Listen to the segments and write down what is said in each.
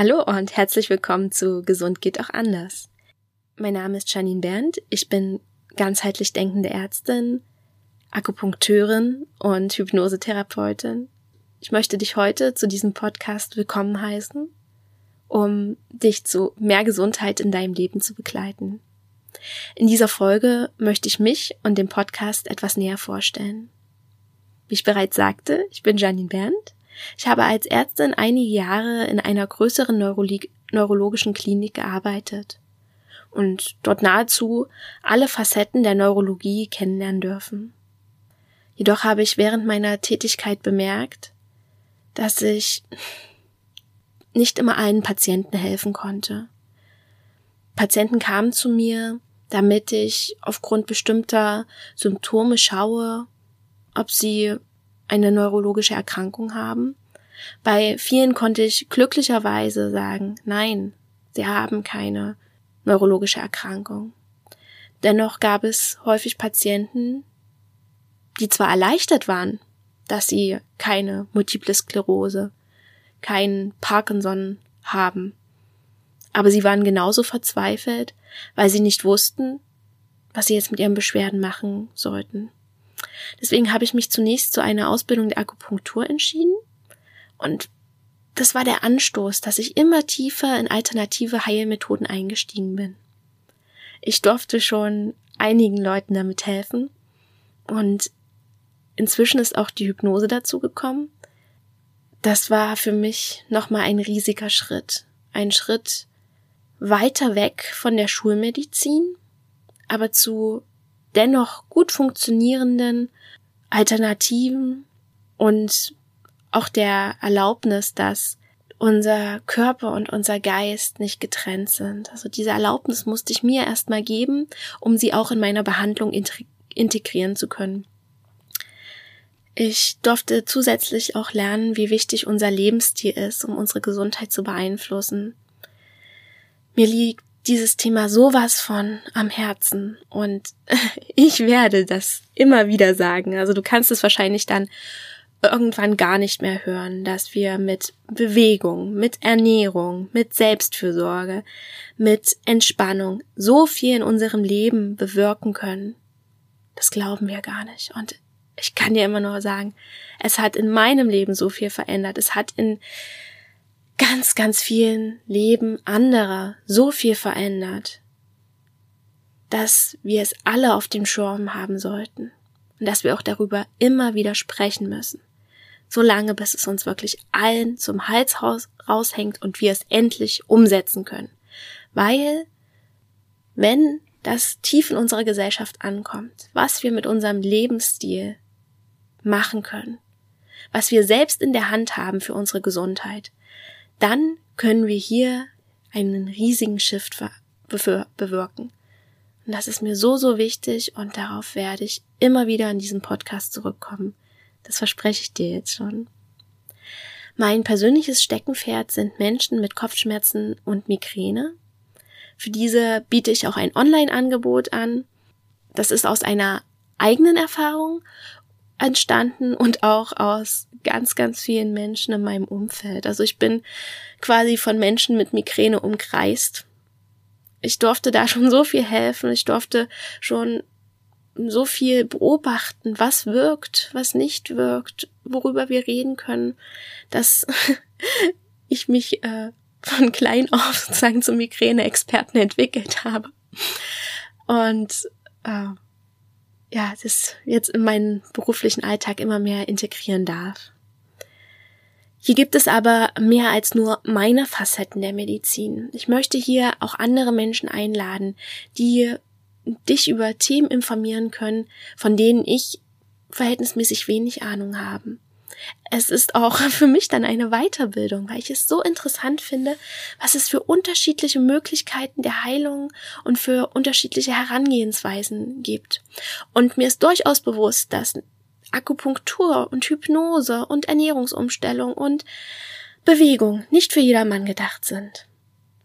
Hallo und herzlich willkommen zu Gesund geht auch anders. Mein Name ist Janine Berndt, ich bin ganzheitlich denkende Ärztin, Akupunkteurin und Hypnosetherapeutin. Ich möchte dich heute zu diesem Podcast willkommen heißen, um dich zu mehr Gesundheit in deinem Leben zu begleiten. In dieser Folge möchte ich mich und den Podcast etwas näher vorstellen. Wie ich bereits sagte, ich bin Janine Berndt ich habe als Ärztin einige Jahre in einer größeren Neurolog neurologischen Klinik gearbeitet und dort nahezu alle Facetten der Neurologie kennenlernen dürfen. Jedoch habe ich während meiner Tätigkeit bemerkt, dass ich nicht immer allen Patienten helfen konnte. Patienten kamen zu mir, damit ich aufgrund bestimmter Symptome schaue, ob sie eine neurologische Erkrankung haben. Bei vielen konnte ich glücklicherweise sagen, nein, sie haben keine neurologische Erkrankung. Dennoch gab es häufig Patienten, die zwar erleichtert waren, dass sie keine multiple Sklerose, keinen Parkinson haben, aber sie waren genauso verzweifelt, weil sie nicht wussten, was sie jetzt mit ihren Beschwerden machen sollten. Deswegen habe ich mich zunächst zu einer Ausbildung der Akupunktur entschieden und das war der Anstoß, dass ich immer tiefer in alternative Heilmethoden eingestiegen bin. Ich durfte schon einigen Leuten damit helfen und inzwischen ist auch die Hypnose dazu gekommen. Das war für mich nochmal ein riesiger Schritt. Ein Schritt weiter weg von der Schulmedizin, aber zu dennoch gut funktionierenden Alternativen und auch der Erlaubnis, dass unser Körper und unser Geist nicht getrennt sind. Also diese Erlaubnis musste ich mir erstmal geben, um sie auch in meiner Behandlung integrieren zu können. Ich durfte zusätzlich auch lernen, wie wichtig unser Lebensstil ist, um unsere Gesundheit zu beeinflussen. Mir liegt dieses Thema sowas von am Herzen und ich werde das immer wieder sagen. Also du kannst es wahrscheinlich dann irgendwann gar nicht mehr hören, dass wir mit Bewegung, mit Ernährung, mit Selbstfürsorge, mit Entspannung so viel in unserem Leben bewirken können. Das glauben wir gar nicht. Und ich kann dir immer nur sagen, es hat in meinem Leben so viel verändert. Es hat in ganz, ganz vielen Leben anderer so viel verändert, dass wir es alle auf dem Schirm haben sollten und dass wir auch darüber immer wieder sprechen müssen. Solange bis es uns wirklich allen zum Hals raushängt und wir es endlich umsetzen können. Weil, wenn das tief in unserer Gesellschaft ankommt, was wir mit unserem Lebensstil machen können, was wir selbst in der Hand haben für unsere Gesundheit, dann können wir hier einen riesigen Shift bewirken. Und das ist mir so, so wichtig und darauf werde ich immer wieder in diesem Podcast zurückkommen. Das verspreche ich dir jetzt schon. Mein persönliches Steckenpferd sind Menschen mit Kopfschmerzen und Migräne. Für diese biete ich auch ein Online-Angebot an. Das ist aus einer eigenen Erfahrung entstanden und auch aus ganz, ganz vielen Menschen in meinem Umfeld. Also ich bin quasi von Menschen mit Migräne umkreist. Ich durfte da schon so viel helfen. Ich durfte schon so viel beobachten, was wirkt, was nicht wirkt, worüber wir reden können, dass ich mich äh, von klein auf sozusagen zum Migräne-Experten entwickelt habe. Und äh, ja, das jetzt in meinen beruflichen Alltag immer mehr integrieren darf. Hier gibt es aber mehr als nur meine Facetten der Medizin. Ich möchte hier auch andere Menschen einladen, die dich über Themen informieren können, von denen ich verhältnismäßig wenig Ahnung haben es ist auch für mich dann eine Weiterbildung, weil ich es so interessant finde, was es für unterschiedliche Möglichkeiten der Heilung und für unterschiedliche Herangehensweisen gibt. Und mir ist durchaus bewusst, dass Akupunktur und Hypnose und Ernährungsumstellung und Bewegung nicht für jedermann gedacht sind.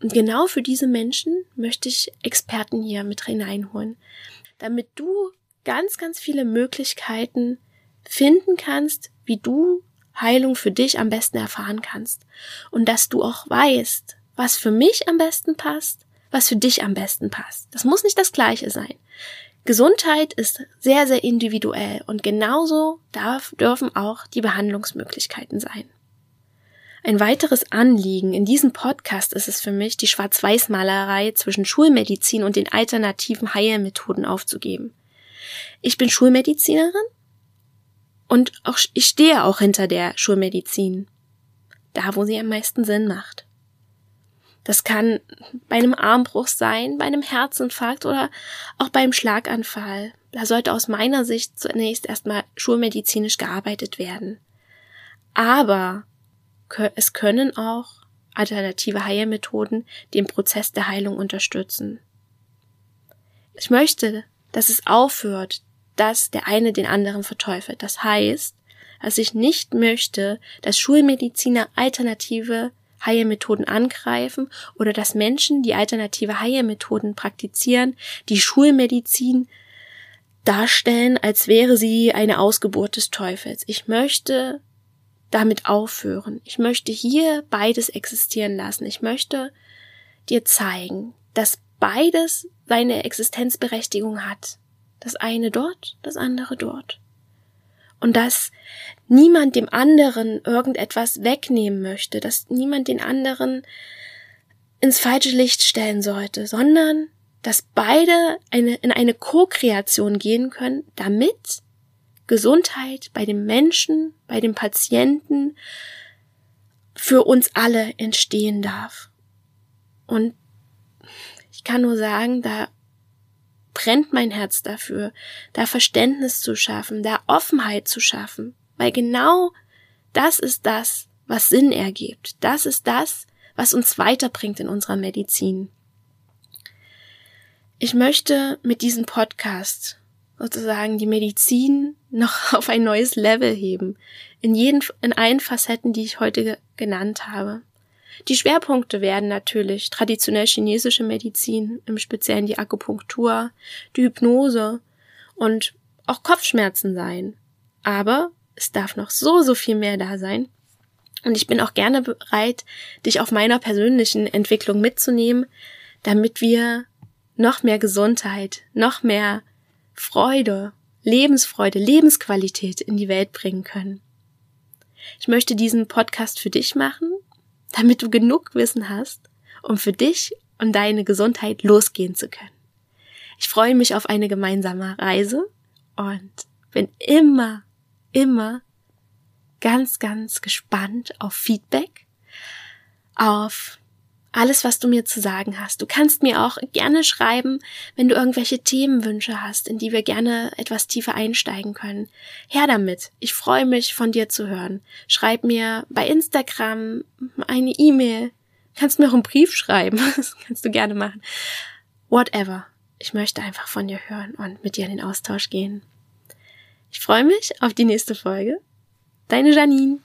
Und genau für diese Menschen möchte ich Experten hier mit hineinholen, damit du ganz, ganz viele Möglichkeiten finden kannst, wie du Heilung für dich am besten erfahren kannst und dass du auch weißt, was für mich am besten passt, was für dich am besten passt. Das muss nicht das gleiche sein. Gesundheit ist sehr, sehr individuell und genauso darf, dürfen auch die Behandlungsmöglichkeiten sein. Ein weiteres Anliegen in diesem Podcast ist es für mich, die Schwarz-Weiß-Malerei zwischen Schulmedizin und den alternativen Heilmethoden aufzugeben. Ich bin Schulmedizinerin und auch, ich stehe auch hinter der Schulmedizin. Da, wo sie am meisten Sinn macht. Das kann bei einem Armbruch sein, bei einem Herzinfarkt oder auch beim Schlaganfall. Da sollte aus meiner Sicht zunächst erstmal schulmedizinisch gearbeitet werden. Aber es können auch alternative Heilmethoden den Prozess der Heilung unterstützen. Ich möchte, dass es aufhört, dass der eine den anderen verteufelt. Das heißt, dass ich nicht möchte, dass Schulmediziner alternative Heilmethoden angreifen oder dass Menschen, die alternative Heilmethoden praktizieren, die Schulmedizin darstellen, als wäre sie eine Ausgeburt des Teufels. Ich möchte damit aufhören. Ich möchte hier beides existieren lassen. Ich möchte dir zeigen, dass beides seine Existenzberechtigung hat. Das eine dort, das andere dort. Und dass niemand dem anderen irgendetwas wegnehmen möchte, dass niemand den anderen ins falsche Licht stellen sollte, sondern dass beide eine, in eine Co-Kreation gehen können, damit Gesundheit bei dem Menschen, bei dem Patienten für uns alle entstehen darf. Und ich kann nur sagen, da brennt mein Herz dafür, da Verständnis zu schaffen, da Offenheit zu schaffen, weil genau das ist das, was Sinn ergibt. Das ist das, was uns weiterbringt in unserer Medizin. Ich möchte mit diesem Podcast sozusagen die Medizin noch auf ein neues Level heben. In jeden, in allen Facetten, die ich heute genannt habe. Die Schwerpunkte werden natürlich traditionell chinesische Medizin, im Speziellen die Akupunktur, die Hypnose und auch Kopfschmerzen sein. Aber es darf noch so, so viel mehr da sein. Und ich bin auch gerne bereit, dich auf meiner persönlichen Entwicklung mitzunehmen, damit wir noch mehr Gesundheit, noch mehr Freude, Lebensfreude, Lebensqualität in die Welt bringen können. Ich möchte diesen Podcast für dich machen, damit du genug Wissen hast, um für dich und deine Gesundheit losgehen zu können. Ich freue mich auf eine gemeinsame Reise und bin immer, immer ganz, ganz gespannt auf Feedback, auf alles, was du mir zu sagen hast. Du kannst mir auch gerne schreiben, wenn du irgendwelche Themenwünsche hast, in die wir gerne etwas tiefer einsteigen können. Her damit. Ich freue mich, von dir zu hören. Schreib mir bei Instagram eine E-Mail. Kannst mir auch einen Brief schreiben. Das kannst du gerne machen. Whatever. Ich möchte einfach von dir hören und mit dir in den Austausch gehen. Ich freue mich auf die nächste Folge. Deine Janine.